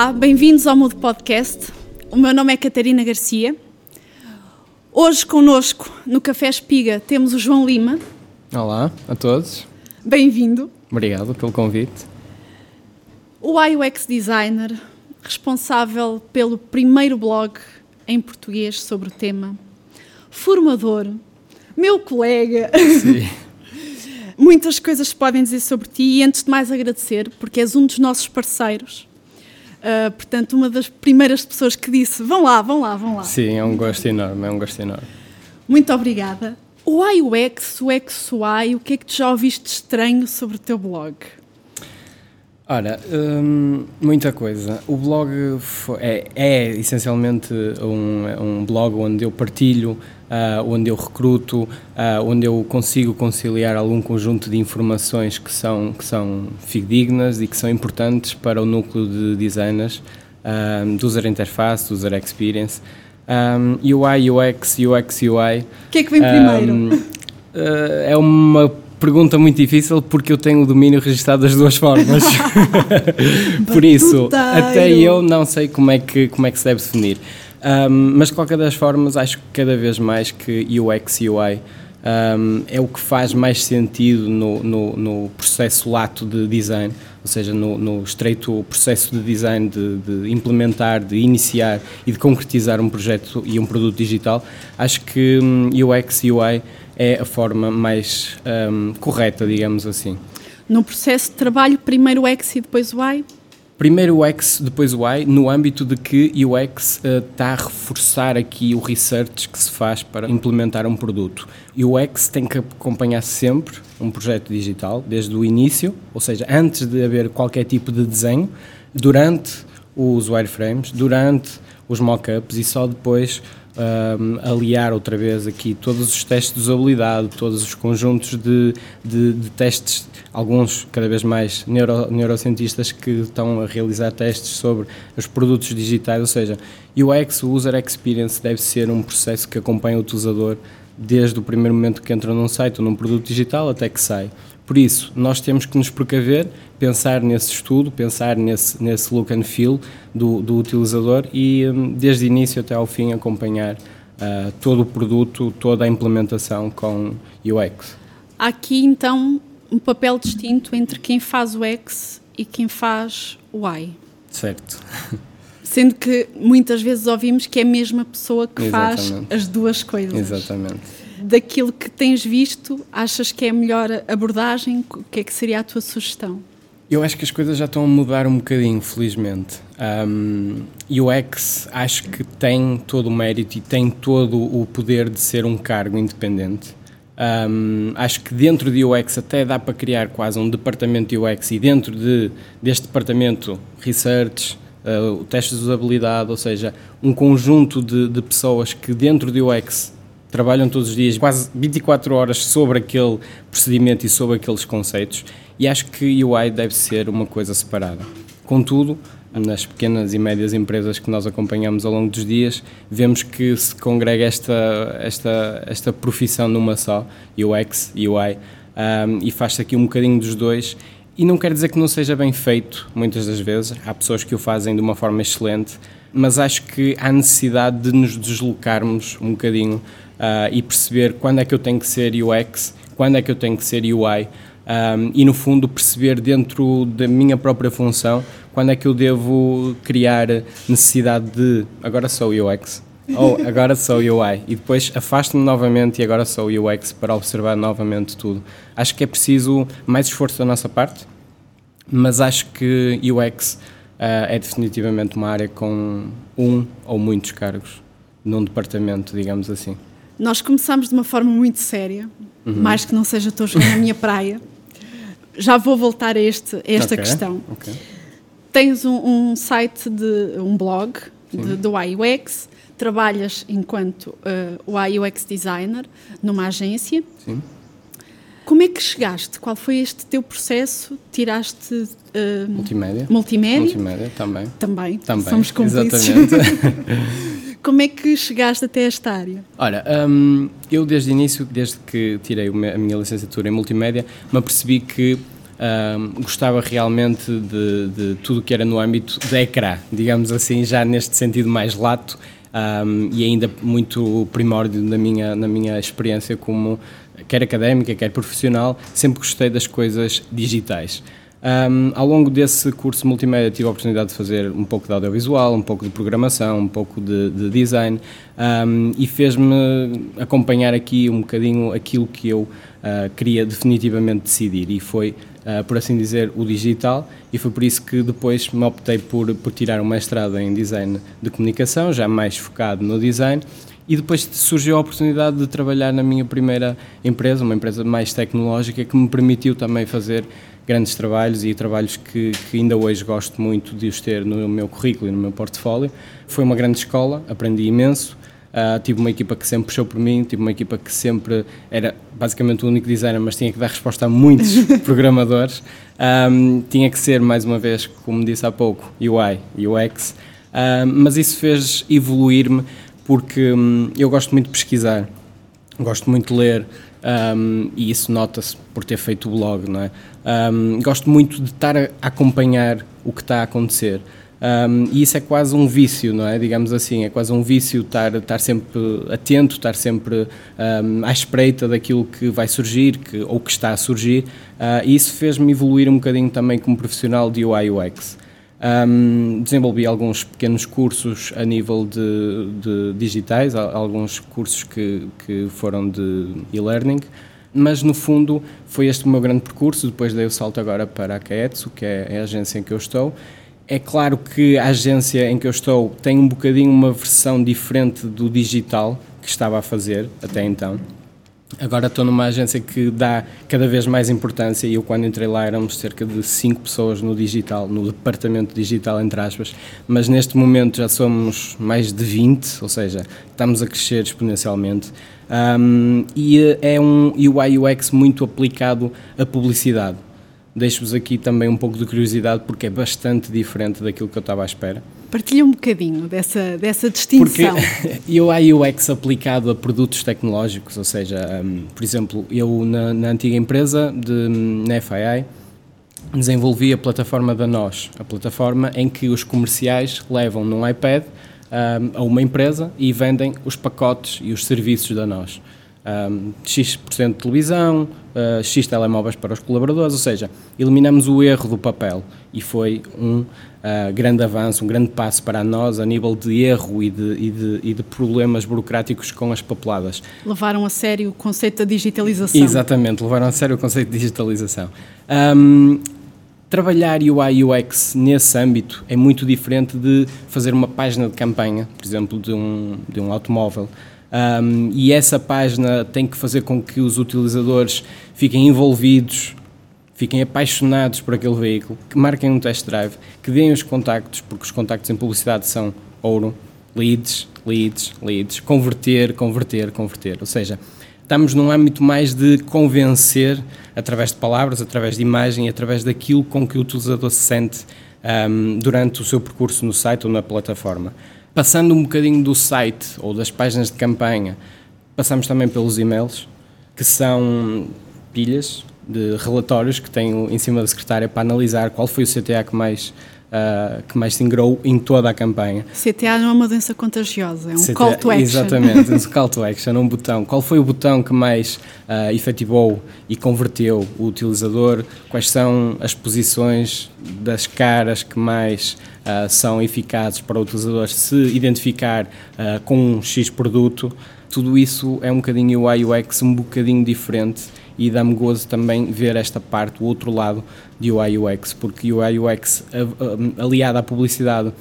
Olá, bem-vindos ao Mudo Podcast. O meu nome é Catarina Garcia. Hoje connosco no Café Espiga temos o João Lima. Olá a todos. Bem-vindo. Obrigado pelo convite. O UX Designer, responsável pelo primeiro blog em português sobre o tema. Formador, meu colega. Sim. Muitas coisas se podem dizer sobre ti e antes de mais agradecer, porque és um dos nossos parceiros. Uh, portanto, uma das primeiras pessoas que disse: vão lá, vão lá, vão lá. Sim, é um gosto enorme, é um gosto enorme. Muito obrigada. O UX, o XY, o que é que tu já ouviste estranho sobre o teu blog? Ora, hum, muita coisa. O blog foi, é, é, essencialmente um, um blog onde eu partilho, uh, onde eu recruto, uh, onde eu consigo conciliar algum conjunto de informações que são, que são fidedignas e que são importantes para o núcleo de designers, um, do user interface, do user experience. Um, UI, UX, UX, UI. O que é que vem primeiro? Uh, é uma pergunta muito difícil porque eu tenho o domínio registado das duas formas. Por isso, até eu não sei como é que, como é que se deve definir. Um, mas de qualquer das formas, acho que cada vez mais que UX e UI um, é o que faz mais sentido no, no, no processo lato de design, ou seja, no, no estreito processo de design de, de, implementar, de iniciar e de concretizar um projeto e um produto digital. Acho que UX e UI é a forma mais um, correta, digamos assim. No processo de trabalho, primeiro X e depois o Y? Primeiro o X, depois o Y, no âmbito de que o X uh, está a reforçar aqui o research que se faz para implementar um produto. E o X tem que acompanhar sempre um projeto digital, desde o início, ou seja, antes de haver qualquer tipo de desenho, durante os wireframes, durante os mockups e só depois um, aliar outra vez aqui todos os testes de usabilidade, todos os conjuntos de, de, de testes, alguns cada vez mais neuro, neurocientistas que estão a realizar testes sobre os produtos digitais, ou seja, UX, o User Experience, deve ser um processo que acompanha o utilizador desde o primeiro momento que entra num site ou num produto digital até que sai. Por isso, nós temos que nos precaver, pensar nesse estudo, pensar nesse, nesse look and feel do, do utilizador e, hum, desde o início até ao fim, acompanhar uh, todo o produto, toda a implementação com UX. Há aqui, então, um papel distinto entre quem faz o X e quem faz o Y. Certo. Sendo que muitas vezes ouvimos que é a mesma pessoa que Exatamente. faz as duas coisas. Exatamente daquilo que tens visto, achas que é a melhor abordagem? O que é que seria a tua sugestão? Eu acho que as coisas já estão a mudar um bocadinho, felizmente. Um, UX acho que tem todo o mérito e tem todo o poder de ser um cargo independente. Um, acho que dentro de UX até dá para criar quase um departamento de UX e dentro de, deste departamento research, uh, testes de usabilidade, ou seja, um conjunto de, de pessoas que dentro de UX trabalham todos os dias quase 24 horas sobre aquele procedimento e sobre aqueles conceitos e acho que UI deve ser uma coisa separada. Contudo, nas pequenas e médias empresas que nós acompanhamos ao longo dos dias, vemos que se congrega esta, esta, esta profissão numa só, UX, UI, um, e faz-se aqui um bocadinho dos dois. E não quer dizer que não seja bem feito, muitas das vezes. Há pessoas que o fazem de uma forma excelente, mas acho que há necessidade de nos deslocarmos um bocadinho uh, e perceber quando é que eu tenho que ser UX, quando é que eu tenho que ser UI. Um, e no fundo perceber dentro da minha própria função quando é que eu devo criar necessidade de agora sou UX ou agora sou UI e depois afasto-me novamente e agora sou UX para observar novamente tudo. Acho que é preciso mais esforço da nossa parte, mas acho que UX uh, é definitivamente uma área com um ou muitos cargos num departamento, digamos assim. Nós começamos de uma forma muito séria, uhum. mais que não seja estou na minha praia. Já vou voltar a, este, a esta okay. questão. Okay. Tens um, um, site, de um blog de, do UX, trabalhas enquanto uh, UX designer numa agência. Sim. Como é que chegaste? Qual foi este teu processo? Tiraste uh, multimédia. multimédia? Multimédia também. Também. Também. Somos cúmplices. Exatamente. Como é que chegaste até esta área? Olha, um, eu desde o início, desde que tirei a minha licenciatura em multimédia, me apercebi que um, gostava realmente de, de tudo que era no âmbito da ecrã, digamos assim, já neste sentido mais lato um, e ainda muito primórdio na minha, na minha experiência como quer académica, quer profissional, sempre gostei das coisas digitais. Um, ao longo desse curso multimédia tive a oportunidade de fazer um pouco de audiovisual, um pouco de programação, um pouco de, de design um, e fez-me acompanhar aqui um bocadinho aquilo que eu uh, queria definitivamente decidir. E foi, uh, por assim dizer, o digital e foi por isso que depois me optei por, por tirar um mestrado em design de comunicação, já mais focado no design e depois surgiu a oportunidade de trabalhar na minha primeira empresa, uma empresa mais tecnológica que me permitiu também fazer grandes trabalhos e trabalhos que, que, ainda hoje gosto muito de os ter no meu currículo e no meu portfólio. Foi uma grande escola, aprendi imenso. Uh, tive uma equipa que sempre puxou por mim, tive uma equipa que sempre era basicamente o único designer, mas tinha que dar resposta a muitos programadores. Um, tinha que ser, mais uma vez, como disse há pouco, UI, UX. Uh, mas isso fez evoluir-me porque um, eu gosto muito de pesquisar, gosto muito de ler, um, e isso nota-se por ter feito o blog, não é? Um, gosto muito de estar a acompanhar o que está a acontecer. Um, e isso é quase um vício, não é? Digamos assim, é quase um vício estar, estar sempre atento, estar sempre um, à espreita daquilo que vai surgir que, ou que está a surgir. Uh, e isso fez-me evoluir um bocadinho também como profissional de UI UX. Um, desenvolvi alguns pequenos cursos a nível de, de digitais, alguns cursos que, que foram de e-learning, mas no fundo foi este o meu grande percurso. Depois dei o salto agora para a Kaetsu, que é, é a agência em que eu estou. É claro que a agência em que eu estou tem um bocadinho uma versão diferente do digital que estava a fazer até então. Agora estou numa agência que dá cada vez mais importância e eu quando entrei lá éramos cerca de 5 pessoas no digital, no departamento digital entre aspas, mas neste momento já somos mais de 20, ou seja, estamos a crescer exponencialmente um, e é um UI UX muito aplicado à publicidade. Deixo-vos aqui também um pouco de curiosidade porque é bastante diferente daquilo que eu estava à espera. Partilha um bocadinho dessa, dessa distinção. Porque UI UX aplicado a produtos tecnológicos, ou seja, um, por exemplo, eu na, na, antiga empresa, de, na FII, desenvolvi a plataforma da NOS, a plataforma em que os comerciais levam num iPad um, a uma empresa e vendem os pacotes e os serviços da NOS um, X% de televisão, uh, X telemóveis para os colaboradores, ou seja, eliminamos o erro do papel e foi um uh, grande avanço, um grande passo para nós a nível de erro e de, e, de, e de, problemas burocráticos com as papeladas. Levaram a sério o conceito da digitalização. Exatamente, levaram a sério o conceito de digitalização. Um, trabalhar UI UX nesse âmbito é muito diferente de fazer uma página de campanha, por exemplo, de um, de um automóvel. Um, e essa página tem que fazer com que os utilizadores fiquem envolvidos, fiquem apaixonados por aquele veículo, que marquem um test drive, que deem os contactos, porque os contactos em publicidade são ouro, leads, leads, leads, converter, converter, converter. Ou seja, estamos num âmbito mais de convencer através de palavras, através de imagem, através daquilo com que o utilizador se sente um, durante o seu percurso no site ou na plataforma. Passando um bocadinho do site ou das páginas de campanha, passamos também pelos e-mails, que são pilhas de relatórios que tenho em cima da secretária para analisar qual foi o CTA que mais Uh, que mais se ingrou em toda a campanha. CTA não é uma doença contagiosa, é um CTA, call to action. Exatamente, um call to action, um botão. Qual foi o botão que mais uh, efetivou e converteu o utilizador? Quais são as posições das caras que mais uh, são eficazes para o utilizador se identificar uh, com um X produto? Tudo isso é um bocadinho UI UX, um bocadinho diferente e dá-me gozo também ver esta parte, o outro lado de UI UX, porque UI UX aliado à publicidade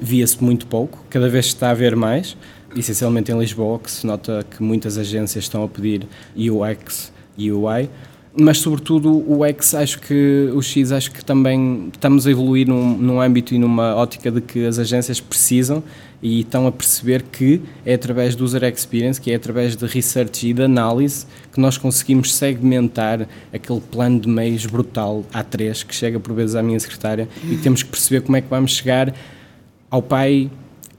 via-se muito pouco, cada vez está a ver mais, essencialmente em Lisboa, que se nota que muitas agências estão a pedir UX e UI, mas sobretudo o X, acho que o X, acho que também estamos a evoluir num, num âmbito e numa ótica de que as agências precisam e estão a perceber que é através do user experience, que é através de research e de análise que nós conseguimos segmentar aquele plano de meios brutal A3 que chega por vezes à minha secretária e temos que perceber como é que vamos chegar ao pai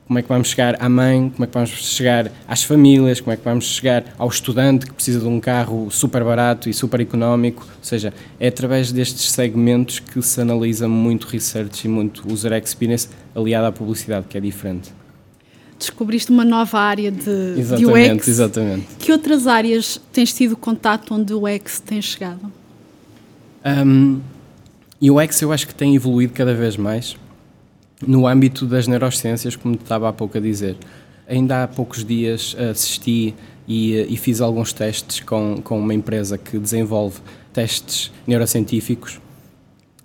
como é que vamos chegar à mãe, como é que vamos chegar às famílias, como é que vamos chegar ao estudante que precisa de um carro super barato e super económico. Ou seja, é através destes segmentos que se analisa muito research e muito user experience aliado à publicidade, que é diferente. Descobriste uma nova área de, exatamente, de UX. Exatamente. Que outras áreas tens tido contato onde o UX tem chegado? Um, UX eu acho que tem evoluído cada vez mais no âmbito das neurociências, como estava há pouco a dizer. Ainda há poucos dias assisti e, e, fiz alguns testes com, com uma empresa que desenvolve testes neurocientíficos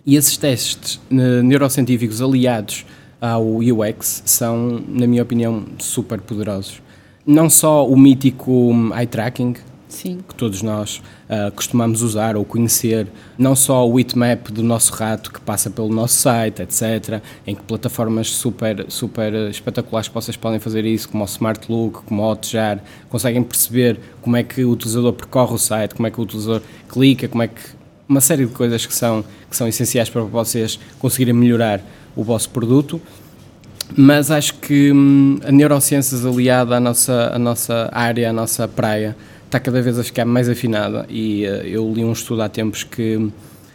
e esses testes neurocientíficos aliados ao UX são, na minha opinião, super poderosos. Não só o mítico eye tracking, Sim. que todos nós uh, costumamos usar ou conhecer, não só o heatmap do nosso rato que passa pelo nosso site, etc., em que plataformas super, super espetaculares vocês podem fazer isso, como o Smart Look, como o Hotjar, conseguem perceber como é que o utilizador percorre o site, como é que o utilizador clica, como é que uma série de coisas que são, que são essenciais para vocês conseguirem melhorar o vosso produto mas acho que hum, a neurociências aliada à nossa, à nossa área, à nossa praia, está cada vez a ficar mais afinada e uh, eu li um estudo há tempos que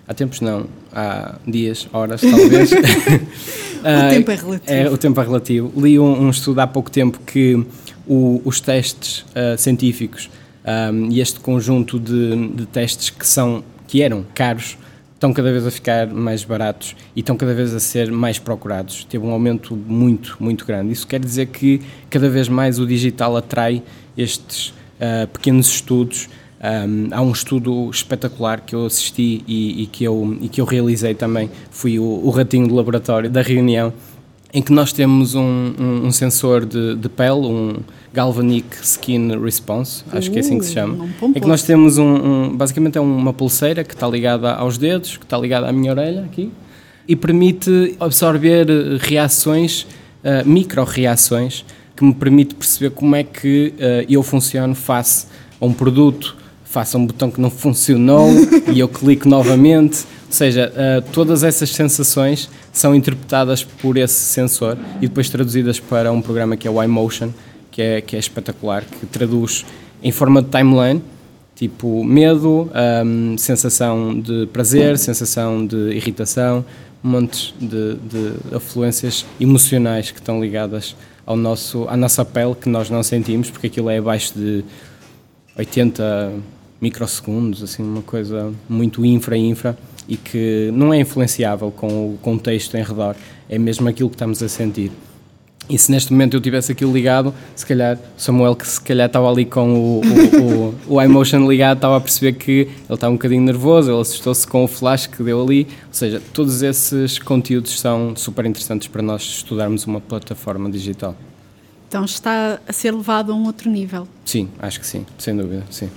há tempos não, há dias, horas talvez. o tempo é relativo. É, o tempo é relativo. Li um, um estudo há pouco tempo que o, os testes uh, científicos um, e este conjunto de, de testes que são que eram caros estão cada vez a ficar mais baratos e estão cada vez a ser mais procurados. Teve um aumento muito, muito grande. Isso quer dizer que cada vez mais o digital atrai estes uh, pequenos estudos. Um, há um estudo espetacular que eu assisti e, e, que, eu, e que eu realizei também, fui o, o ratinho do laboratório da reunião, em que nós temos um, um, um sensor de, de, pele, um Galvanic Skin Response, acho uh, que é assim que se uh, chama, em que nós temos um, basicamente é uma pulseira que está ligada aos dedos, que está ligada à minha orelha aqui, e permite absorver reações, uh, micro-reações, que me permite perceber como é que uh, eu funciono face a um produto, face a um botão que não funcionou e eu clico novamente. Ou seja, uh, todas essas sensações são interpretadas por esse sensor e depois traduzidas para um programa que é o iMotion, que é, que é espetacular, que traduz em forma de timeline, tipo medo, um, sensação de prazer, sensação de irritação, um monte de, de afluências emocionais que estão ligadas ao nosso, à nossa pele que nós não sentimos, porque aquilo é abaixo de 80 microsegundos, assim, uma coisa muito infra-infra e que não é influenciável com o contexto em redor, é mesmo aquilo que estamos a sentir. E se neste momento eu tivesse aquilo ligado, se calhar Samuel, que se calhar estava ali com o, o, o, o iMotion ligado, estava a perceber que ele estava um bocadinho nervoso, ele assustou-se com o flash que deu ali. Ou seja, todos esses conteúdos são super interessantes para nós estudarmos uma plataforma digital. Então está a ser levado a um outro nível. Sim, acho que sim, sem dúvida, sim.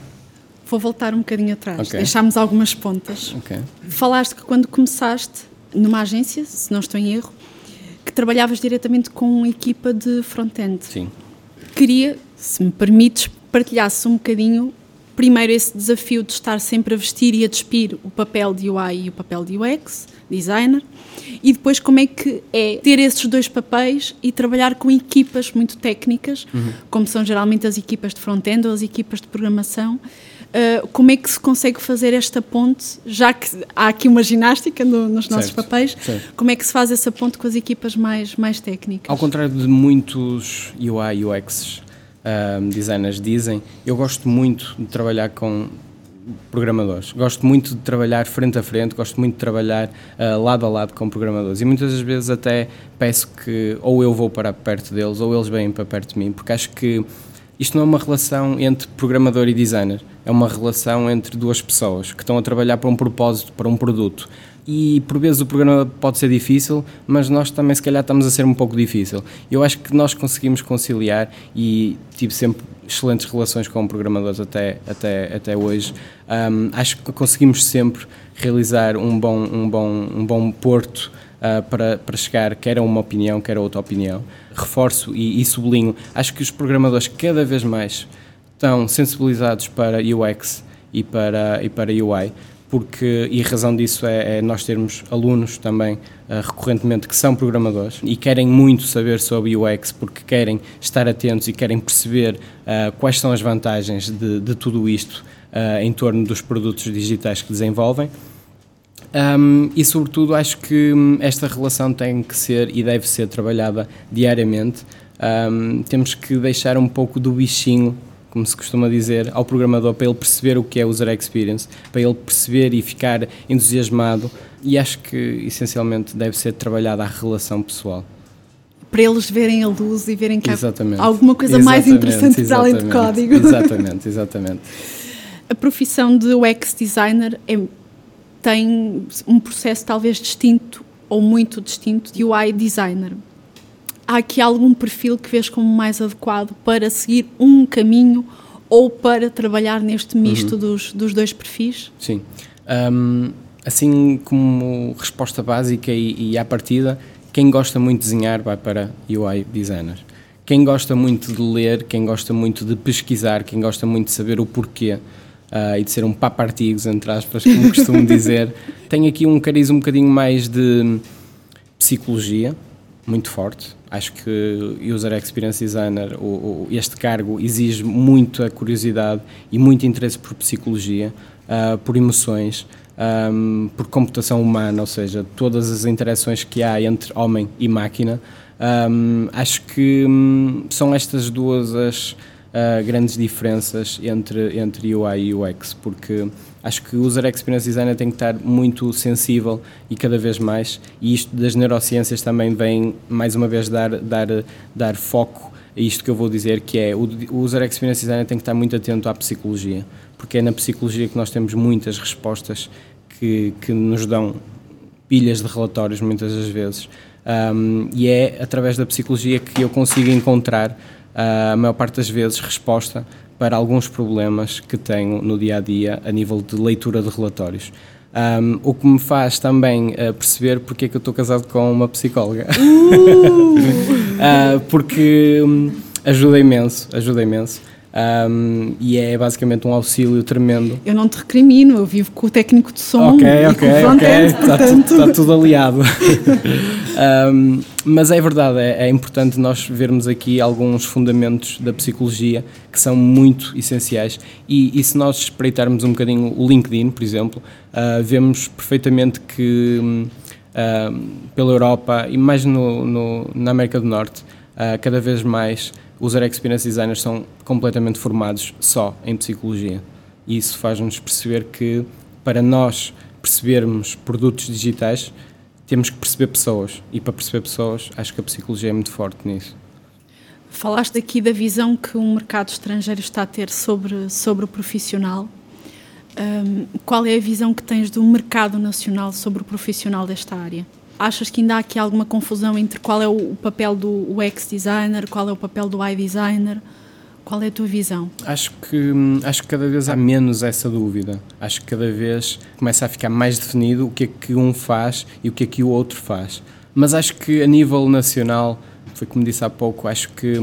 Vou voltar um bocadinho atrás, okay. deixámos algumas pontas. Okay. Falaste que quando começaste numa agência, se não estou em erro, que trabalhavas diretamente com uma equipa de front-end. Sim. Queria, se me permites, partilhasse um bocadinho primeiro esse desafio de estar sempre a vestir e a despir o papel de UI e o papel de UX, designer, e depois como é que é ter esses dois papéis e trabalhar com equipas muito técnicas, uhum. como são geralmente as equipas de front-end ou as equipas de programação, Uh, como é que se consegue fazer esta ponte, já que há aqui uma ginástica no, nos nossos certo, papéis, certo. como é que se faz essa ponte com as equipas mais, mais técnicas? Ao contrário de muitos UI, UX um, designers dizem, eu gosto muito de trabalhar com programadores. Gosto muito de trabalhar frente a frente, gosto muito de trabalhar uh, lado a lado com programadores e muitas das vezes até peço que ou eu vou para perto deles ou eles vêm para perto de mim, porque acho que isto não é uma relação entre programador e designer, é uma relação entre duas pessoas que estão a trabalhar para um propósito, para um produto e por vezes o programa pode ser difícil, mas nós também se calhar estamos a ser um pouco difícil. Eu acho que nós conseguimos conciliar e tive sempre excelentes relações com programadores até, até, até hoje. Um, acho que conseguimos sempre realizar um bom, um bom, um bom porto uh, para, para chegar quer a uma opinião, quer a outra opinião. Reforço e, e sublinho, acho que os programadores cada vez mais estão sensibilizados para UX e para, e para UI porque, e a razão disso é, é nós termos alunos também uh, recorrentemente que são programadores e querem muito saber sobre UX porque querem estar atentos e querem perceber uh, quais são as vantagens de, de tudo isto uh, em torno dos produtos digitais que desenvolvem. Um, e, sobretudo, acho que esta relação tem que ser e deve ser trabalhada diariamente. Um, temos que deixar um pouco do bichinho como se costuma dizer, ao programador para ele perceber o que é user experience, para ele perceber e ficar entusiasmado. E acho que essencialmente deve ser trabalhada a relação pessoal. Para eles verem a luz e verem que exatamente. há alguma coisa exatamente, mais interessante para além do código. Exatamente, exatamente. a profissão de UX designer é, tem um processo talvez distinto ou muito distinto de UI designer há aqui algum perfil que vês como mais adequado para seguir um caminho ou para trabalhar neste misto uhum. dos, dos dois perfis? Sim. Um, assim como resposta básica e, e à partida, quem gosta muito de desenhar vai para UI designer. Quem gosta muito de ler, quem gosta muito de pesquisar, quem gosta muito de saber o porquê uh, e de ser um papa-artigos, entre aspas, como costumo dizer, tem aqui um cariz um bocadinho mais de psicologia, muito forte. Acho que User Experience Designer, o, o, este cargo, exige muito a curiosidade e muito interesse por psicologia, uh, por emoções, um, por computação humana, ou seja, todas as interações que há entre homem e máquina. Um, acho que um, são estas duas as uh, grandes diferenças entre, entre UI e UX, porque acho que o User Experience Designer tem que estar muito sensível e cada vez mais, e isto das neurociências também vem, mais uma vez, dar, dar, dar foco a isto que eu vou dizer, que é o User Experience Designer tem que estar muito atento à psicologia, porque é na psicologia que nós temos muitas respostas que, que nos dão pilhas de relatórios muitas das vezes. Um, e é através da psicologia que eu consigo encontrar, a maior parte das vezes, resposta para alguns problemas que tenho no dia a dia a nível de leitura de relatórios. Um, o que me faz também uh, perceber porque é que eu estou casado com uma psicóloga. Uh! uh, porque um, ajuda imenso, ajuda imenso. Um, e é basicamente um auxílio tremendo. Eu não te recrimino, eu vivo com o técnico de som Ok, ok, ok, está, portanto... tudo, está tudo aliado. um, mas é verdade, é, é, importante nós vermos aqui alguns fundamentos da psicologia que são muito essenciais e, e se nós espreitarmos um bocadinho o LinkedIn, por exemplo, uh, vemos perfeitamente que uh, pela Europa e mais no, no na América do Norte, uh, cada vez mais user experience designers são completamente formados só em psicologia. E isso faz-nos perceber que, para nós percebermos produtos digitais, temos que perceber pessoas. E para perceber pessoas, acho que a psicologia é muito forte nisso. Falaste aqui da visão que o mercado estrangeiro está a ter sobre, sobre o profissional. Um, qual é a visão que tens do mercado nacional sobre o profissional desta área? Achas que ainda há aqui alguma confusão entre qual é o papel do UX designer, qual é o papel do UI designer? Qual é a tua visão? Acho que, acho que cada vez há menos essa dúvida. Acho que cada vez começa a ficar mais definido o que é que um faz e o que é que o outro faz. Mas acho que a nível nacional, foi como disse há pouco, acho que,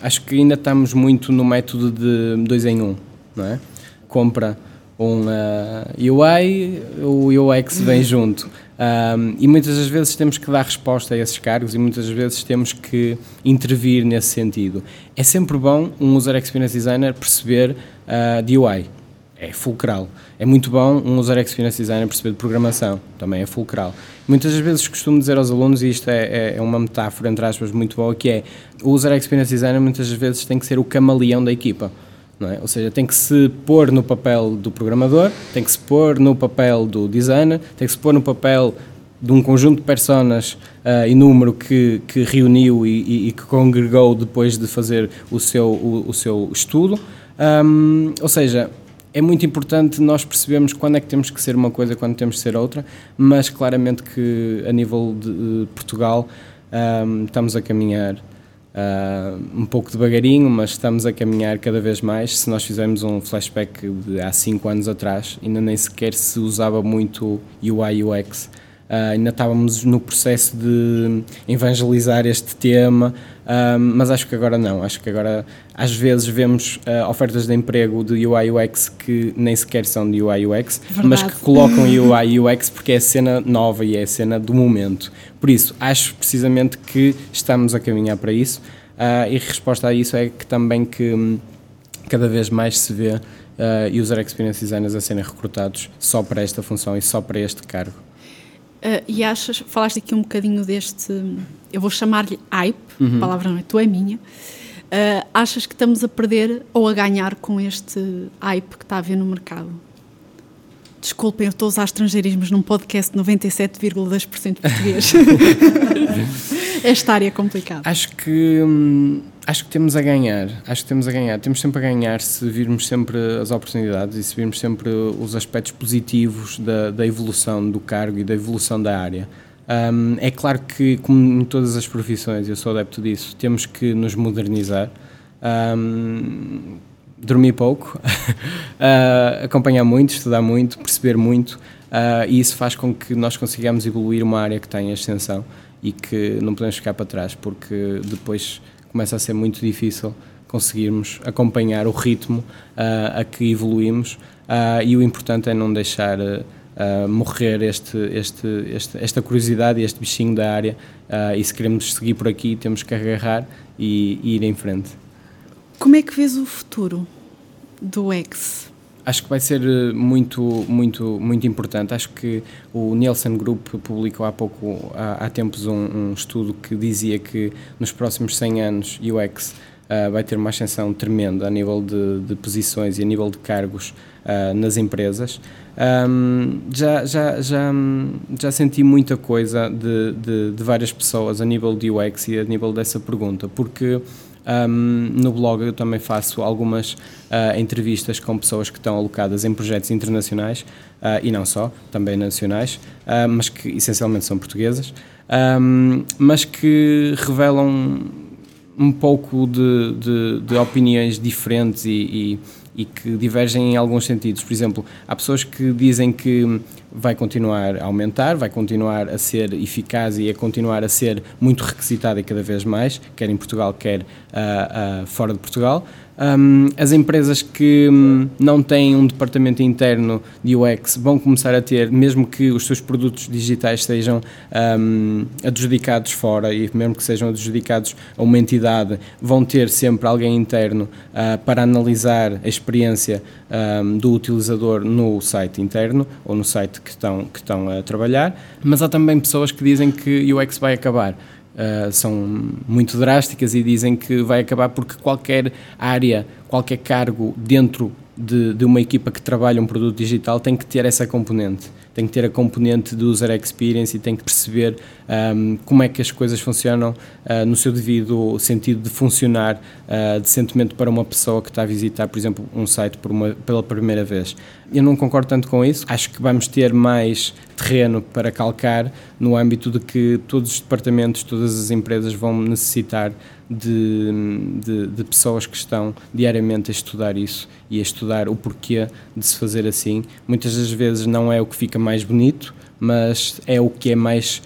acho que ainda estamos muito no método de dois em um, não é? Compra um uh, UI, o UX vem junto. Um, e muitas das vezes temos que dar resposta a esses cargos e muitas vezes temos que intervir nesse sentido. É sempre bom um User Experience Designer perceber uh, de UI, é fulcral. É muito bom um User Experience Designer perceber de programação, também é fulcral. Muitas das vezes costumo dizer aos alunos, e isto é, é, é uma metáfora entre aspas muito boa, que é o User Experience Designer muitas das vezes tem que ser o camaleão da equipa. É? Ou seja, tem que se pôr no papel do programador, tem que se pôr no papel do designer, tem que se pôr no papel de um conjunto de personas uh, e número que, que reuniu e, e, e, que congregou depois de fazer o seu, o, o seu estudo. Um, ou seja, é muito importante nós percebermos quando é que temos que ser uma coisa, quando temos que ser outra, mas claramente que a nível de, de Portugal um, estamos a caminhar Uh, um pouco devagarinho, mas estamos a caminhar cada vez mais. Se nós fizermos um flashback de há 5 anos atrás, ainda nem sequer se usava muito UI UX. Uh, ainda estávamos no processo de evangelizar este tema, uh, mas acho que agora não. Acho que agora, às vezes, vemos uh, ofertas de emprego de UI UX que nem sequer são de UI UX, Verdade. mas que colocam UI UX porque é a cena nova e é a cena do momento. Por isso, acho precisamente que estamos a caminhar para isso, e a resposta a isso é que também que um, cada vez mais se vê user experience designers a serem recrutados só para esta função e só para este cargo. Uh, e achas, falaste aqui um bocadinho deste, eu vou chamar-lhe hype, uhum. a palavra não é tua, é minha. Uh, achas que estamos a perder ou a ganhar com este hype que está a haver no mercado? Desculpem, eu estou a usar estrangeirismos num podcast 97,2% português. Esta área é complicada. Acho que. Hum Acho que temos a ganhar, acho que temos a ganhar. Temos sempre a ganhar se virmos sempre as oportunidades e se virmos sempre os aspectos positivos da, da evolução do cargo e da evolução da área. Um, é claro que, como em todas as profissões, eu sou adepto disso, temos que nos modernizar, um, dormir pouco, uh, acompanhar muito, estudar muito, perceber muito, uh, e isso faz com que nós consigamos evoluir uma área que tem ascensão e que não podemos ficar para trás, porque depois começa a ser muito difícil conseguirmos acompanhar o ritmo uh, a que evoluímos uh, e o importante é não deixar uh, morrer este, este, este, esta curiosidade e este bichinho da área e se queremos seguir por aqui temos que agarrar e, e, ir em frente. Como é que vês o futuro do X? Acho que vai ser muito, muito, muito importante. Acho que o Nielsen Group publicou há pouco, há, há tempos, um, um, estudo que dizia que nos próximos 100 anos UX uh, vai ter uma ascensão tremenda a nível de, de posições e a nível de cargos uh, nas empresas. Um, já, já, já, já senti muita coisa de, de, de várias pessoas a nível de UX e a nível dessa pergunta, porque um, no blog eu também faço algumas uh, entrevistas com pessoas que estão alocadas em projetos internacionais uh, e não só, também nacionais, uh, mas que essencialmente são portuguesas, um, mas que revelam um pouco de, de, de opiniões diferentes e, e e que divergem em alguns sentidos. Por exemplo, há pessoas que dizem que vai continuar a aumentar, vai continuar a ser eficaz e a continuar a ser muito requisitada cada vez mais, quer em Portugal, quer uh, uh, fora de Portugal. Um, as empresas que um, não têm um departamento interno de UX vão começar a ter, mesmo que os seus produtos digitais sejam um, adjudicados fora e mesmo que sejam adjudicados a uma entidade, vão ter sempre alguém interno uh, para analisar a experiência do utilizador no site interno ou no site que estão, que estão a trabalhar. Mas há também pessoas que dizem que UX vai acabar uh, são muito drásticas e dizem que vai acabar porque qualquer área, qualquer cargo dentro de, de uma equipa que trabalha um produto digital tem que ter essa componente tem que ter a componente do user experience e tem que perceber um, como é que as coisas funcionam uh, no seu devido sentido de funcionar uh, decentemente para uma pessoa que está a visitar, por exemplo, um site uma, pela primeira vez. Eu não concordo tanto com isso, acho que vamos ter mais terreno para calcar no âmbito de que todos os departamentos, todas as empresas vão necessitar de, de, de, pessoas que estão diariamente a estudar isso e a estudar o porquê de se fazer assim. Muitas das vezes não é o que fica mais bonito, mas é o que é mais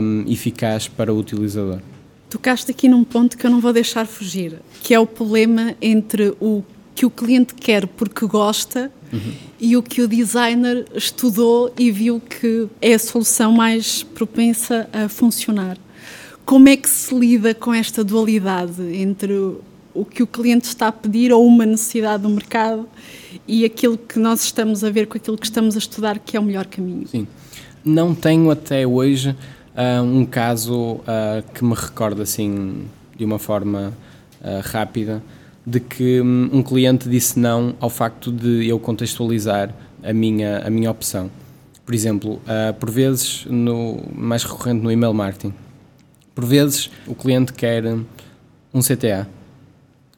um, eficaz para o utilizador. Tocaste aqui num ponto que eu não vou deixar fugir, que é o problema entre o que o cliente quer porque gosta uhum. e o que o designer estudou e viu que é a solução mais propensa a funcionar. Como é que se lida com esta dualidade entre o que o cliente está a pedir ou uma necessidade do mercado e aquilo que nós estamos a ver com aquilo que estamos a estudar que é o melhor caminho? Sim. Não tenho até hoje uh, um caso uh, que me recorda assim de uma forma uh, rápida de que um, um cliente disse não ao facto de eu contextualizar a minha, a minha opção. Por exemplo, por vezes, no, mais recorrente no email marketing, por vezes o cliente quer um CTA,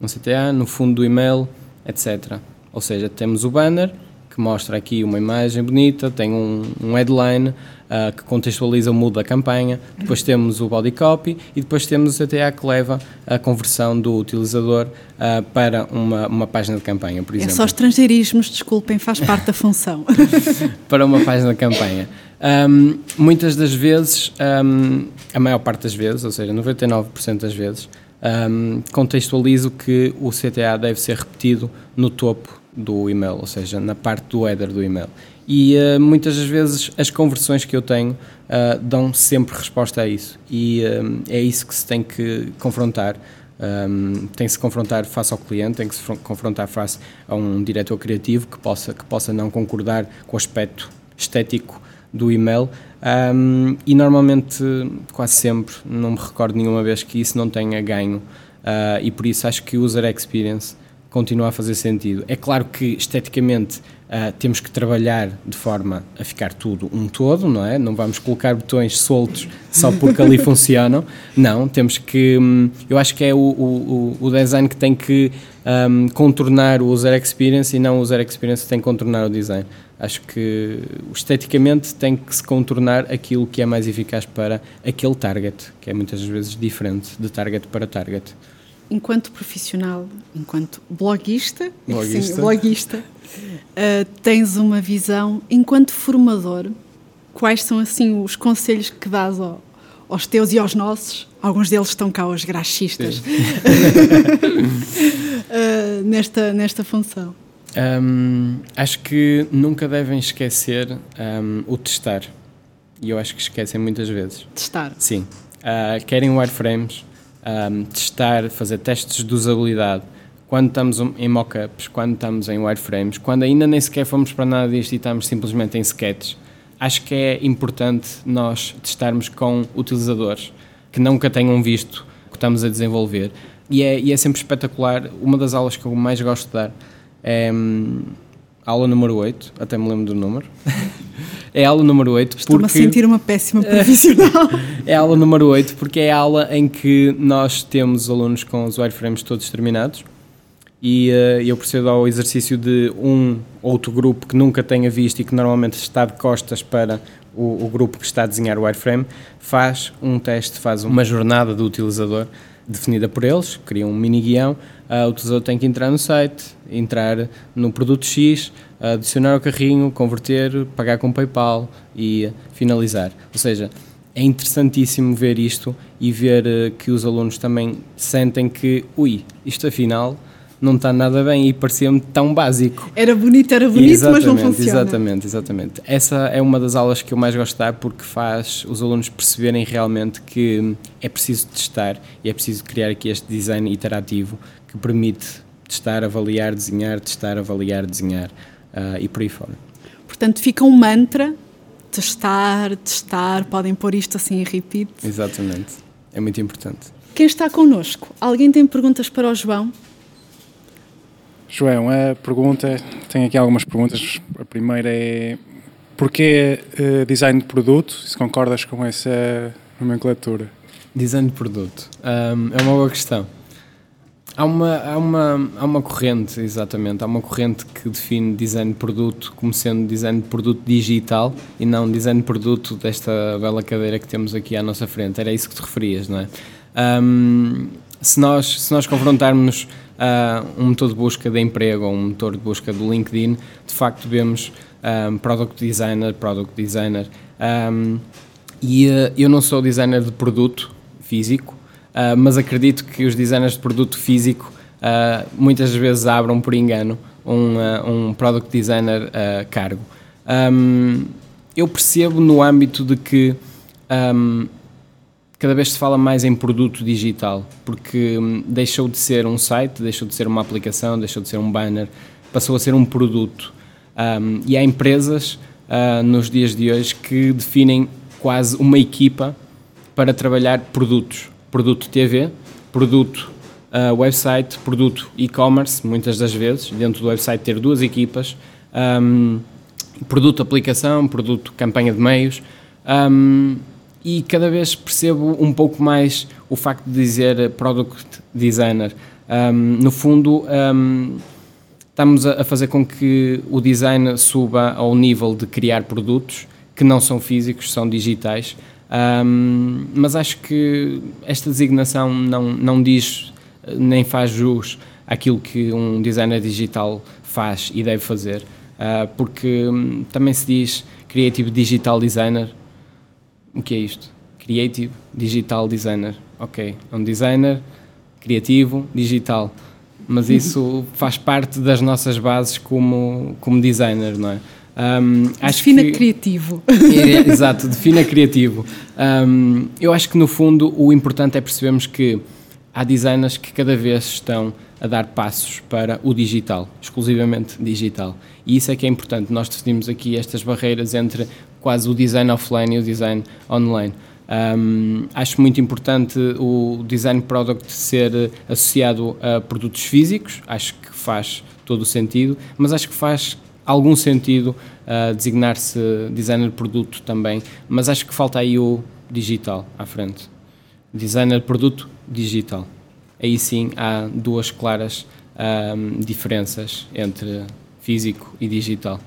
um CTA no fundo do e-mail, etc. Ou seja, temos o banner que mostra aqui uma imagem bonita, tem um, um headline uh, que contextualiza o mood da campanha, depois temos o body copy e depois temos o CTA que leva a conversão do utilizador uh, para uma, uma página de campanha, por exemplo. É só estrangeirismos, desculpem, faz parte da função. para uma página de campanha. Um, muitas das vezes, um, a maior parte das vezes, ou seja, 99% das vezes, um, contextualizo que o CTA deve ser repetido no topo do e-mail, ou seja, na parte do header do e-mail. E uh, muitas das vezes as conversões que eu tenho uh, dão sempre resposta a isso. E uh, é isso que se tem que confrontar. Um, tem que se confrontar face ao cliente, tem que se confrontar face a um diretor criativo que possa, que possa não concordar com o aspecto estético do e-mail. Um, e normalmente, quase sempre, não me recordo nenhuma vez que isso não tenha ganho. e por isso acho que o user experience continua a fazer sentido. É claro que esteticamente uh, temos que trabalhar de forma a ficar tudo um todo, não é? Não vamos colocar botões soltos só porque ali funcionam. Não, temos que. Um, eu acho que é o, o, o design que tem que um, contornar o user experience e não o user experience que tem que contornar o design. Acho que esteticamente tem que se contornar aquilo que é mais eficaz para aquele target, que é muitas vezes diferente de target para target enquanto profissional, enquanto bloguista, bloguista, sim, bloguista uh, tens uma visão, enquanto formador, quais são assim os conselhos que dás ao, aos teus e aos nossos? Alguns deles estão cá, os graxistas, uh, nesta, nesta função. Um, acho que nunca devem esquecer um, o testar. E eu acho que esquecem muitas vezes. Testar? Sim. Uh, querem wireframes, um, testar, fazer testes de usabilidade, quando estamos em mockups, quando estamos em wireframes, quando ainda nem sequer fomos para nada disto e estamos simplesmente em sketches, acho que é importante nós testarmos com utilizadores que nunca tenham visto o que estamos a desenvolver. E é, e é sempre espetacular. Uma das aulas que eu mais gosto de dar é aula número 8, até me lembro do número. É a aula número 8. Estou-me porque... a sentir uma péssima profissional. é a aula número 8 porque é a aula em que nós temos alunos com os wireframes todos terminados e uh, eu procedo ao exercício de um outro grupo que nunca tenha visto e que normalmente está de costas para o, o grupo que está a desenhar o wireframe, faz um teste, faz uma jornada do utilizador definida por eles, cria um mini guião, uh, o utilizador tem que entrar no site, entrar no produto X, adicionar ao carrinho, converter, pagar com PayPal e finalizar. Ou seja, é interessantíssimo ver isto e ver uh, que os alunos também sentem que, ui, isto afinal não está nada bem e parecia-me tão básico. Era bonito, era bonito, exatamente, mas não funciona. Exatamente, exatamente. Essa é uma das aulas que eu mais gosto de dar porque faz os alunos perceberem realmente que é preciso testar e é preciso criar aqui este design iterativo que permite testar, avaliar, desenhar, testar, avaliar, desenhar uh, e por aí fora. Portanto, fica um mantra, testar, testar, podem pôr isto assim em repeat. Exatamente, é muito importante. Quem está connosco? Alguém tem perguntas para o João? João, a pergunta, tenho aqui algumas perguntas. A primeira é porquê uh, design de produto? Se concordas com essa nomenclatura? Design de produto um, é uma boa questão. Há uma, há, uma, há uma corrente, exatamente, há uma corrente que define design de produto como sendo design de produto digital e não design de produto desta bela cadeira que temos aqui à nossa frente. Era isso que te referias, não é? Um, se, nós, se nós confrontarmos uh, um motor de busca de emprego ou um motor de busca do LinkedIn, de facto vemos um, product designer, product designer. Um, e uh, eu não sou designer de produto físico, Uh, mas acredito que os designers de produto físico muitas vezes abram por engano um, um product designer cargo. Um, eu percebo no âmbito de que cada vez se fala mais em produto digital, porque um, deixou de ser um site, deixou de ser uma aplicação, deixou de ser um banner, passou a ser um produto. e há empresas nos dias de hoje que definem quase uma equipa para trabalhar produtos. Produto TV, produto uh, website, produto e-commerce, muitas das vezes, dentro do website ter duas equipas, um, produto aplicação, produto campanha de meios, um, e cada vez percebo um pouco mais o facto de dizer product designer. Um, no fundo, estamos a, fazer com que o design suba ao nível de criar produtos que não são físicos, são digitais. Um, mas acho que esta designação não, não diz nem faz jus àquilo que um designer digital faz e deve fazer, uh, porque um, também se diz Creative Digital Designer. O que é isto? Creative Digital Designer. Ok, é um designer criativo, digital mas isso faz parte das nossas bases como, como designer, não é? Um, defina que, criativo. É, exato, defina criativo. Um, eu acho que no fundo o importante é percebermos que há designers que cada vez estão a dar passos para o digital, exclusivamente digital. E isso é que é importante. Nós definimos aqui estas barreiras entre quase o design offline e o design online. Um, acho muito importante o design product ser associado a produtos físicos, acho que faz todo o sentido, mas acho que faz algum sentido uh, designar-se designer produto também, mas acho que falta aí o digital à frente. Designer produto digital. Aí sim há duas claras um, diferenças entre físico e digital.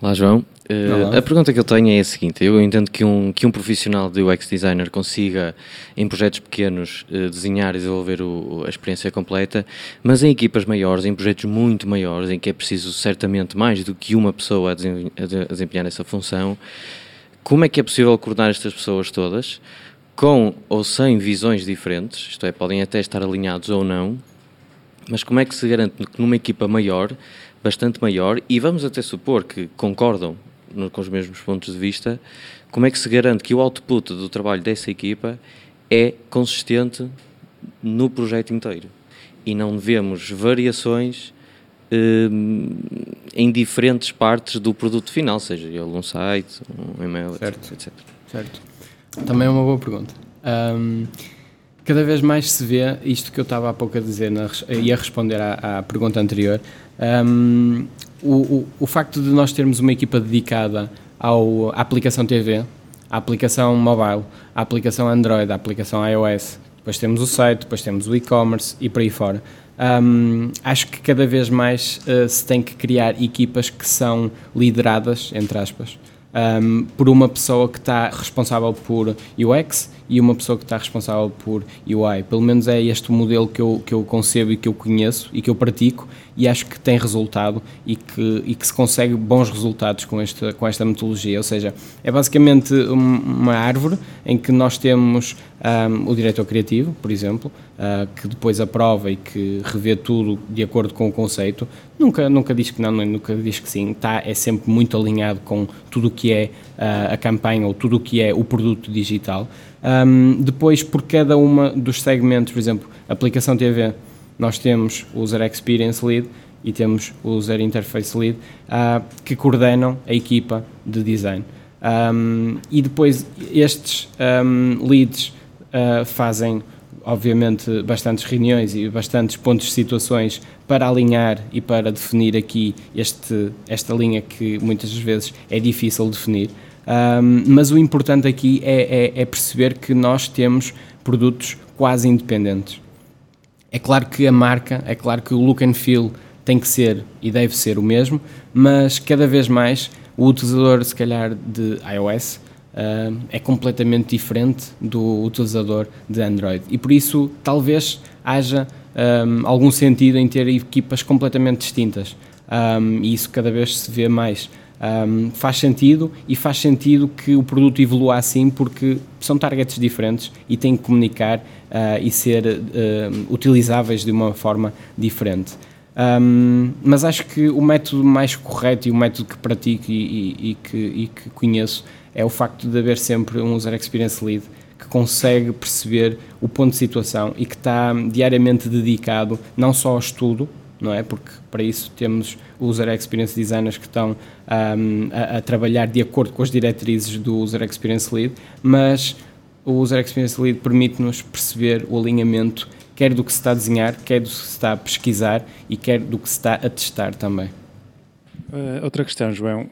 Olá, João. Uh, a pergunta que eu tenho é a seguinte: eu entendo que um, que um profissional de UX designer consiga, em projetos pequenos, uh, desenhar e desenvolver o, a experiência completa, mas em equipas maiores, em projetos muito maiores, em que é preciso certamente mais do que uma pessoa a, desen, a desempenhar essa função, como é que é possível coordenar estas pessoas todas, com ou sem visões diferentes, isto é, podem até estar alinhados ou não, mas como é que se garante que numa equipa maior bastante maior e vamos até supor que concordam no, com os mesmos pontos de vista, como é que se garante que o output do trabalho dessa equipa é consistente no projeto inteiro e não vemos variações hum, em diferentes partes do produto final, seja ele um site, um e-mail, certo. etc. Certo. Também é uma boa pergunta. Um, cada vez mais se vê isto que eu estava há pouco a dizer na, e a responder à, à pergunta anterior. Um, o, o, o, facto de nós termos uma equipa dedicada ao, à aplicação TV, à aplicação mobile, à aplicação Android, à aplicação iOS, depois temos o site, depois temos o e-commerce e por aí fora. Um, acho que cada vez mais uh, se tem que criar equipas que são lideradas, entre aspas, um, por uma pessoa que está responsável por UX e uma pessoa que está responsável por UI. Pelo menos é este o modelo que eu, que eu concebo e que eu conheço e que eu pratico e acho que tem resultado e que, e que se consegue bons resultados com esta, com esta metodologia. Ou seja, é basicamente uma árvore em que nós temos um, o diretor criativo, por exemplo, uh, que depois aprova e que revê tudo de acordo com o conceito. Nunca, nunca diz que não, nunca diz que sim. Tá, é sempre muito alinhado com tudo o que é uh, a campanha ou tudo o que é o produto digital. Um, depois, por cada uma dos segmentos, por exemplo, aplicação TV, nós temos o User Experience Lead e temos o User Interface Lead uh, que coordenam a equipa de design. Um, e depois estes um, leads uh, fazem, obviamente, bastantes reuniões e bastantes pontos de situações para alinhar e para definir aqui este, esta linha que muitas vezes é difícil definir. Um, mas o importante aqui é, é, é, perceber que nós temos produtos quase independentes. É claro que a marca, é claro que o look and feel tem que ser e deve ser o mesmo, mas cada vez mais o utilizador, se calhar, de iOS uh, é completamente diferente do utilizador de Android. E por isso, talvez haja um, algum sentido em ter equipas completamente distintas. Um, e isso cada vez se vê mais. Um, faz sentido e faz sentido que o produto evolua assim porque são targets diferentes e têm que comunicar uh, e ser uh, utilizáveis de uma forma diferente. Um, mas acho que o método mais correto e o método que pratico e, e, e, que, e que conheço é o facto de haver sempre um User Experience Lead que consegue perceber o ponto de situação e que está diariamente dedicado não só ao estudo, não é? Porque para isso temos user experience designers que estão um, a, a, trabalhar de acordo com as diretrizes do user experience lead, mas o user experience lead permite-nos perceber o alinhamento quer do que se está a desenhar, quer do que se está a pesquisar e quer do que se está a testar também. Uh, outra questão, João.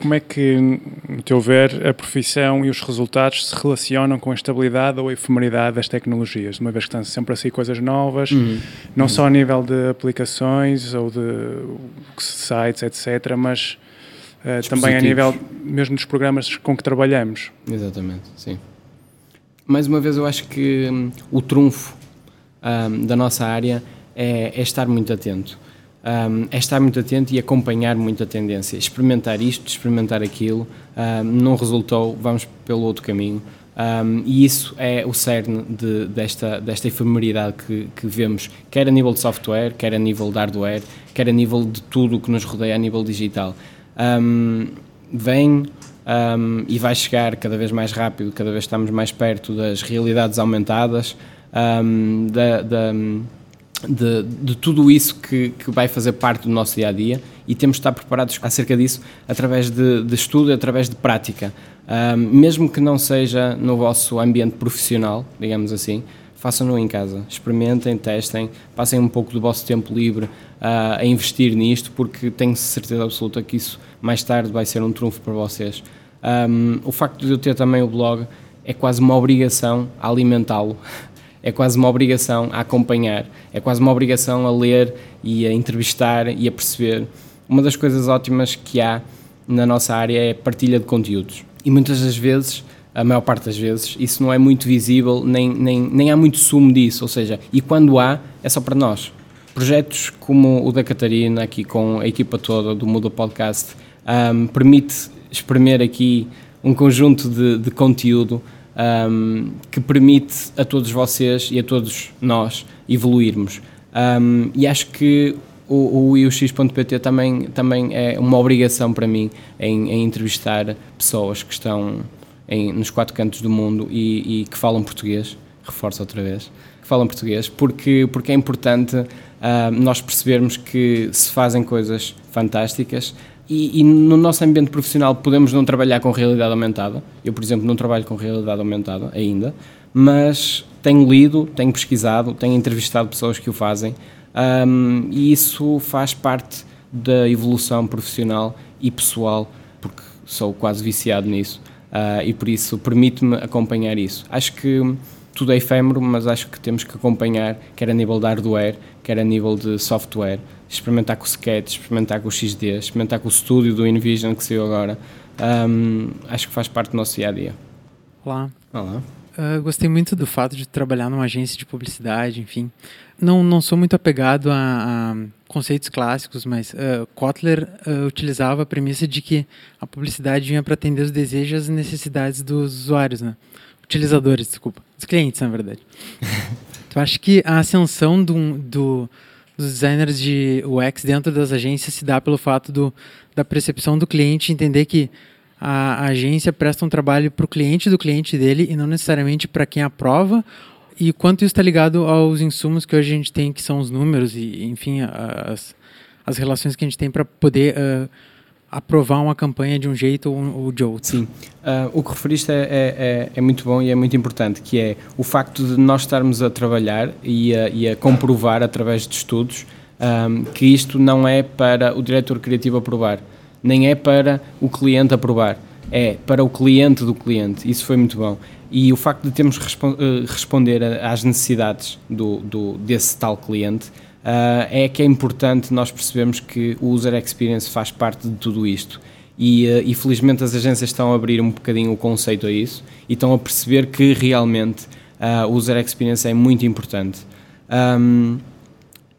Como é que, no teu ver, a profissão e os resultados se relacionam com a estabilidade ou a efemeridade das tecnologias, uma vez que estão sempre a sair coisas novas, uhum. não uhum. só a nível de aplicações ou de sites, etc., mas uh, também a nível mesmo dos programas com que trabalhamos. Exatamente, sim. Mais uma vez, eu acho que hum, o trunfo hum, da nossa área é, é estar muito atento um, é estar muito atento e acompanhar muito a tendência. Experimentar isto, experimentar aquilo, um, não resultou, vamos pelo outro caminho. Um, e isso é o cerne de, desta, desta efemeridade que, que, vemos, quer a nível de software, quer a nível de hardware, quer a nível de tudo o que nos rodeia a nível digital. Vem e vai chegar cada vez mais rápido, cada vez estamos mais perto das realidades aumentadas, da, da de, de, tudo isso que, que, vai fazer parte do nosso dia a dia e temos de estar preparados acerca disso através de, de estudo através de prática. Mesmo que não seja no vosso ambiente profissional, digamos assim, façam-no em casa. Experimentem, testem, passem um pouco do vosso tempo livre uh, a investir nisto, porque tenho certeza absoluta que isso mais tarde vai ser um trunfo para vocês. Um, o facto de eu ter também o blog é quase uma obrigação a alimentá-lo é quase uma obrigação a acompanhar, é quase uma obrigação a ler e a entrevistar e a perceber. Uma das coisas ótimas que há na nossa área é partilha de conteúdos. E muitas das vezes, a maior parte das vezes, isso não é muito visível, nem, nem, nem há muito sumo disso. Ou seja, e quando há, é só para nós. Projetos como o da Catarina, aqui com a equipa toda do Muda Podcast, um, permite espremer aqui um conjunto de, de conteúdo um, que permite a todos vocês e a todos nós evoluirmos. Um, e acho que o, o iux.pt também, também é uma obrigação para mim em, em entrevistar pessoas que estão em, nos quatro cantos do mundo e, e, que falam português, reforço outra vez, que falam português, porque, porque é importante uh, nós percebermos que se fazem coisas fantásticas, e, e, no nosso ambiente profissional podemos não trabalhar com realidade aumentada. Eu, por exemplo, não trabalho com realidade aumentada ainda, mas tenho lido, tenho pesquisado, tenho entrevistado pessoas que o fazem um, e isso faz parte da evolução profissional e pessoal, porque sou quase viciado nisso uh, e por isso permite-me acompanhar isso. Acho que tudo é efêmero, mas acho que temos que acompanhar, quer a nível de hardware, quer a nível de software, experimentar com o Sketch, experimentar com o XD, experimentar com o estúdio do InVision que saiu agora. Um, acho que faz parte do nosso dia a dia. Olá. Olá. Uh, gostei muito do fato de trabalhar numa agência de publicidade, enfim. Não, não sou muito apegado a, a conceitos clássicos, mas uh, Kotler uh, utilizava a premissa de que a publicidade vinha para atender os desejos e necessidades dos usuários, né? utilizadores, desculpa, dos clientes, na verdade. tu acha que a ascensão do, do dos designers de UX dentro das agências se dá pelo fato do, da percepção do cliente entender que a, a agência presta um trabalho para o cliente do cliente dele e não necessariamente para quem aprova? E quanto isso está ligado aos insumos que hoje a gente tem, que são os números e, enfim, as, as relações que a gente tem para poder uh, aprovar uma campanha de um jeito ou, de outro. Sim, uh, o que referiste é, é, é, é, muito bom e é muito importante, que é o facto de nós estarmos a trabalhar e a, e a comprovar através de estudos um, que isto não é para o diretor criativo aprovar, nem é para o cliente aprovar, é para o cliente do cliente. Isso foi muito bom. E o facto de termos respo uh, responder às necessidades do, do, desse tal cliente uh, é que é importante nós percebermos que o user experience faz parte de tudo isto. E, uh, e, felizmente as agências estão a abrir um bocadinho o conceito a isso e estão a perceber que realmente uh, o user experience é muito importante. Um,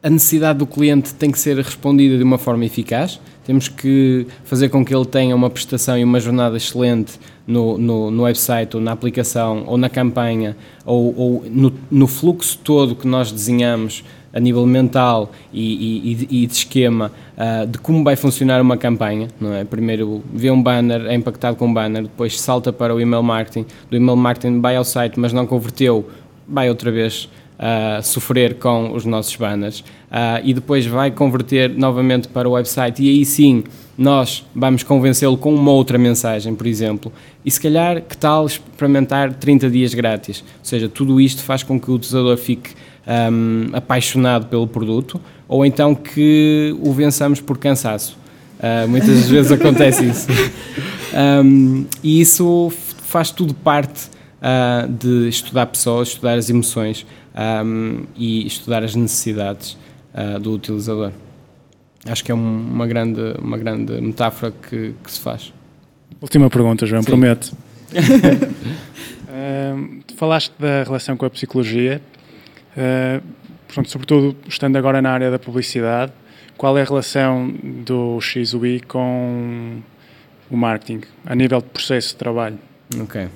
a necessidade do cliente tem que ser respondida de uma forma eficaz, temos que fazer com que ele tenha uma prestação e uma jornada excelente no, no, no website, ou na aplicação, ou na campanha, ou, ou no, no fluxo todo que nós desenhamos a nível mental e, e, e de esquema uh, de como vai funcionar uma campanha, não é? Primeiro vê um banner, é impactado com um banner, depois salta para o email marketing, do email marketing vai ao site, mas não converteu, vai outra vez uh, sofrer com os nossos banners. Uh, e depois vai converter novamente para o website e aí sim nós vamos convencê-lo com uma outra mensagem, por exemplo, e se calhar que tal experimentar 30 dias grátis, ou seja, tudo isto faz com que o utilizador fique um, apaixonado pelo produto ou então que o vençamos por cansaço. Uh, muitas vezes acontece isso. Um, e isso faz tudo parte uh, de estudar pessoas, estudar as emoções um, e estudar as necessidades uh, do utilizador. Acho que é um, uma, grande, uma grande metáfora que, que se faz. Última pergunta, João, Sim. prometo. falaste da relação com a psicologia, uh, portanto, sobretudo estando agora na área da publicidade, qual é a relação do XUI com o marketing, a nível de processo de trabalho? Ok.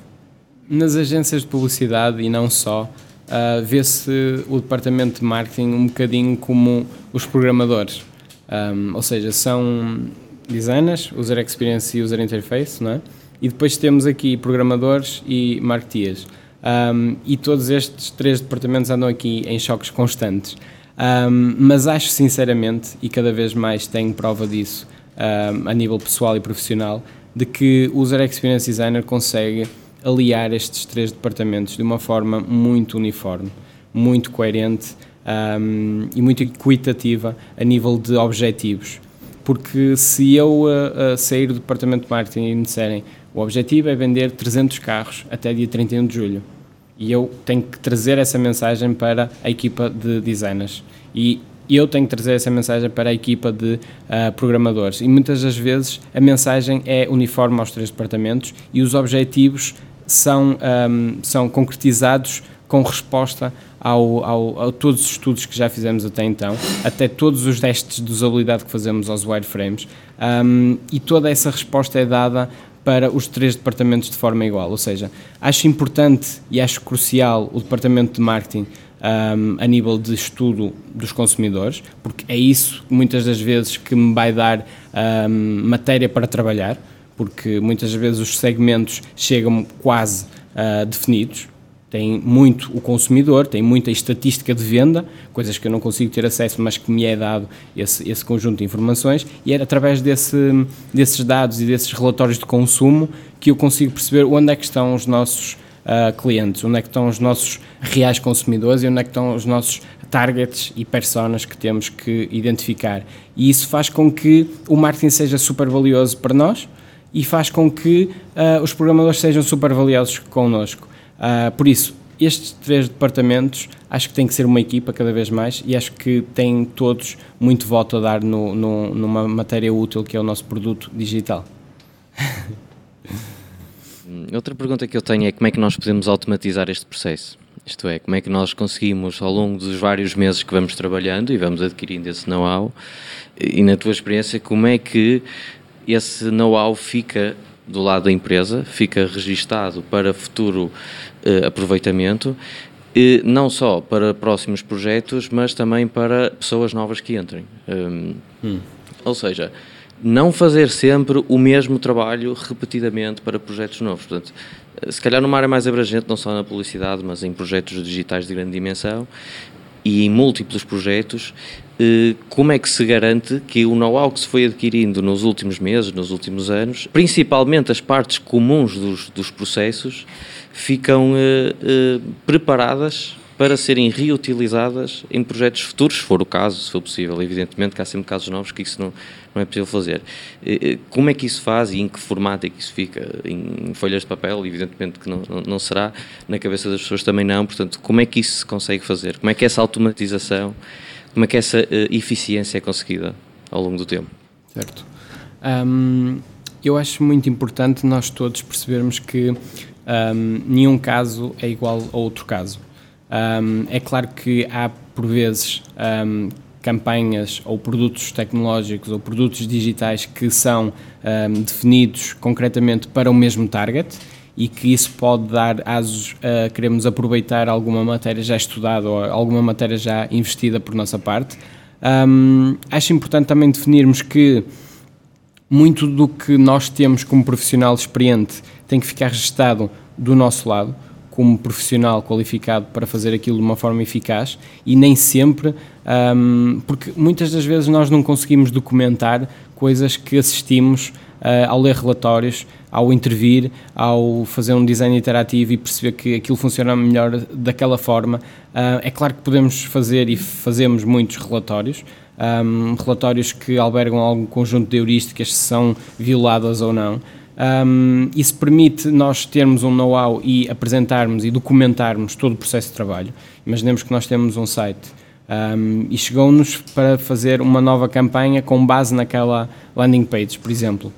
Nas agências de publicidade e não só, uh, vê-se o departamento de marketing um bocadinho como os programadores. Um, ou seja, são designers, user experience e user interface, não é? E depois temos aqui programadores e marketeers. Um, e todos estes três departamentos andam aqui em choques constantes. Um, mas acho sinceramente, e cada vez mais tenho prova disso um, a nível pessoal e profissional, de que o User Experience Designer consegue aliar estes três departamentos de uma forma muito uniforme, muito coerente e muito equitativa a nível de objetivos. Porque se eu uh, uh, sair do departamento de marketing e me disserem o objetivo é vender 300 carros até dia 31 de julho. E eu tenho que trazer essa mensagem para a equipa de designers. E eu tenho que trazer essa mensagem para a equipa de uh, programadores. E muitas das vezes a mensagem é uniforme aos três departamentos e os objetivos são, um, são concretizados com resposta ao, ao, a todos os estudos que já fizemos até então, até todos os testes de usabilidade que fazemos aos wireframes, um, e toda essa resposta é dada para os três departamentos de forma igual. Ou seja, acho importante e acho crucial o departamento de marketing um, a nível de estudo dos consumidores, porque é isso muitas das vezes que me vai dar um, matéria para trabalhar, porque muitas vezes os segmentos chegam quase uh, definidos tem muito o consumidor, tem muita estatística de venda, coisas que eu não consigo ter acesso, mas que me é dado esse, esse conjunto de informações, e é através desse, desses dados e desses relatórios de consumo que eu consigo perceber onde é que estão os nossos uh, clientes, onde é que estão os nossos reais consumidores e onde é que estão os nossos targets e personas que temos que identificar. E isso faz com que o marketing seja super valioso para nós e faz com que uh, os programadores sejam super valiosos connosco. Uh, por isso, estes três departamentos acho que tem que ser uma equipa cada vez mais e acho que têm todos muito voto a dar no, no, numa matéria útil que é o nosso produto digital. Outra pergunta que eu tenho é como é que nós podemos automatizar este processo? Isto é, como é que nós conseguimos, ao longo dos vários meses que vamos trabalhando e vamos adquirindo esse know-how, e na tua experiência, como é que esse know-how fica do lado da empresa, fica registado para futuro uh, aproveitamento, e não só para próximos projetos, mas também para pessoas novas que entrem. Um, hum. Ou seja, não fazer sempre o mesmo trabalho repetidamente para projetos novos. Portanto, eh, se calhar numa área mais abrangente, não só na publicidade, mas em projetos digitais de grande dimensão e em múltiplos projetos, eh, como é que se garante que o know-how que se foi adquirindo nos últimos meses, nos últimos anos, principalmente as partes comuns dos, dos processos, ficam uh, uh, preparadas para serem reutilizadas em projetos futuros, se for o caso, se for possível. Evidentemente que há sempre casos novos que isso não, não é possível fazer. Como é que isso faz e em que formato é que isso fica? Em folhas de papel? Evidentemente que não, não será, na cabeça das pessoas também não. Portanto, como é que isso se consegue fazer? Como é que essa automatização como é que essa uh, eficiência é conseguida ao longo do tempo? Certo. Um, eu acho muito importante nós todos percebermos que um, nenhum caso é igual a outro caso. Um, é claro que há, por vezes, campanhas ou produtos tecnológicos ou produtos digitais que são definidos concretamente para o mesmo target e que isso pode dar asos a queremos aproveitar alguma matéria já estudada ou alguma matéria já investida por nossa parte. Um, acho importante também definirmos que muito do que nós temos como profissional experiente tem que ficar registado do nosso lado, como profissional qualificado para fazer aquilo de uma forma eficaz e nem sempre, um, porque muitas das vezes nós não conseguimos documentar coisas que assistimos uh, ao ler relatórios, ao intervir, ao fazer um design interativo e perceber que aquilo funciona melhor daquela forma. Uh, é claro que podemos fazer e fazemos muitos relatórios, um, relatórios que albergam algum conjunto de heurísticas se são violadas ou não. Um, isso permite nós termos um know-how e apresentarmos e documentarmos todo o processo de trabalho. Imaginemos que nós temos um site um, e chegou-nos para fazer uma nova campanha com base naquela landing page, por exemplo.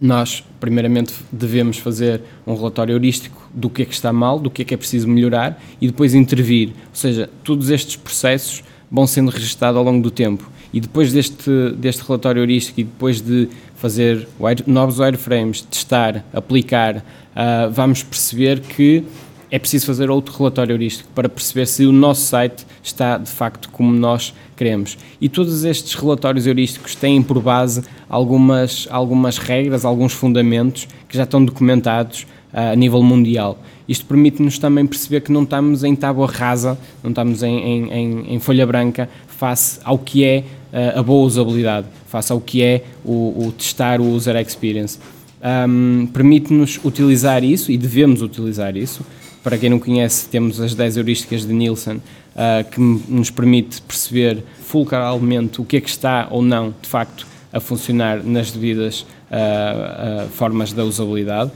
Nós, primeiramente, devemos fazer um relatório heurístico do que é que está mal, do que é que é preciso melhorar e depois intervir. Ou seja, todos estes processos vão sendo registados ao longo do tempo. E depois deste, deste relatório heurístico e depois de fazer wire, novos wireframes, testar, aplicar, uh, vamos perceber que é preciso fazer outro relatório heurístico para perceber se o nosso site está de facto como nós queremos. E todos estes relatórios heurísticos têm por base algumas, algumas regras, alguns fundamentos que já estão documentados uh, a nível mundial. Isto permite-nos também perceber que não estamos em tábua rasa, não estamos em, em, em, folha branca face ao que é uh, a boa usabilidade, face ao que é o, o testar o user experience. Um, permite-nos utilizar isso e devemos utilizar isso para quem não conhece, temos as 10 heurísticas de Nielsen, uh, que nos permite perceber fulcralmente o que é que está ou não, de facto, a funcionar nas devidas uh, uh, formas da usabilidade.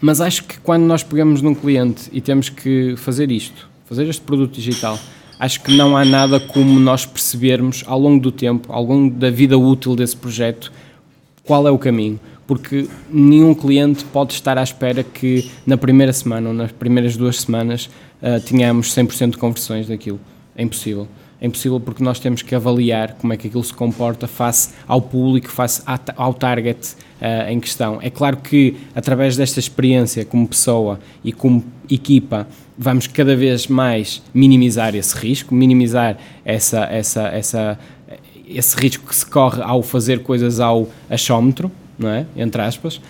Mas acho que quando nós pegamos num cliente e temos que fazer isto, fazer este produto digital, acho que não há nada como nós percebermos ao longo do tempo, ao longo da vida útil desse projeto, qual é o caminho porque nenhum cliente pode estar à espera que na primeira semana ou nas primeiras duas semanas uh, tenhamos 100% de conversões daquilo. É impossível. É impossível porque nós temos que avaliar como é que aquilo se comporta face ao público, face ao target uh, em questão. É claro que através desta experiência como pessoa e como equipa vamos cada vez mais minimizar esse risco, minimizar essa, essa, essa, esse risco que se corre ao fazer coisas ao achómetro, não é? entre aspas,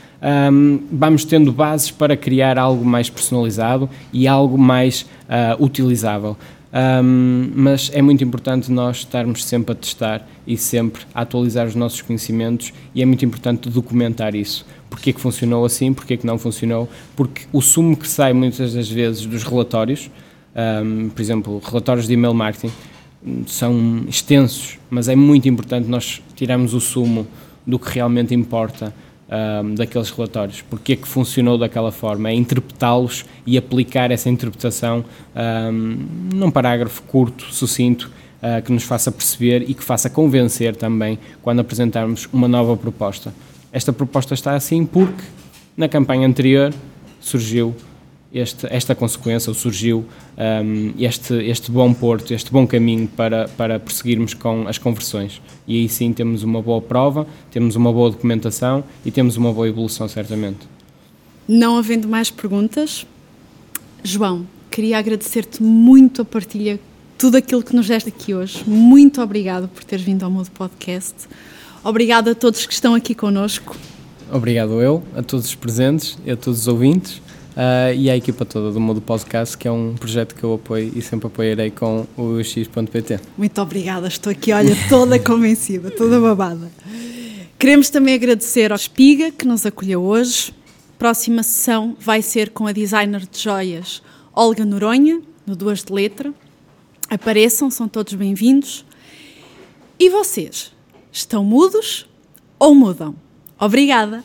um, vamos tendo bases para criar algo mais personalizado e algo mais uh, utilizável. Um, mas é muito importante nós estarmos sempre a testar e sempre a atualizar os nossos conhecimentos e é muito importante documentar isso. Porquê que funcionou assim, porquê que não funcionou, porque o sumo que sai muitas das vezes dos relatórios, um, por exemplo, relatórios de e-mail marketing, são extensos, mas é muito importante nós tirarmos o sumo do que realmente importa um, daqueles relatórios. Porque é que funcionou daquela forma? É interpretá-los e aplicar essa interpretação um, num parágrafo curto, sucinto, uh, que nos faça perceber e que faça convencer também quando apresentarmos uma nova proposta. Esta proposta está assim porque na campanha anterior surgiu este, esta consequência, ou surgiu um, este, este bom porto, este bom caminho para, para prosseguirmos com as conversões. E aí sim temos uma boa prova, temos uma boa documentação e temos uma boa evolução, certamente. Não havendo mais perguntas, João, queria agradecer-te muito a partilha, tudo aquilo que nos deste aqui hoje. Muito obrigado por teres vindo ao Modo Podcast. Obrigado a todos que estão aqui connosco. Obrigado eu, a todos os presentes e a todos os ouvintes uh, e à equipa toda do Modo Podcast, que é um projeto que eu apoio e sempre apoiarei com o x.pt. Muito obrigada, estou aqui, olha, toda convencida, toda babada. Queremos também agradecer ao Espiga, que nos acolheu hoje. Próxima sessão vai ser com a designer de joias Olga Noronha, no Duas de Letra. Apareçam, são todos bem-vindos. E vocês, estão mudos ou mudam? Obrigada!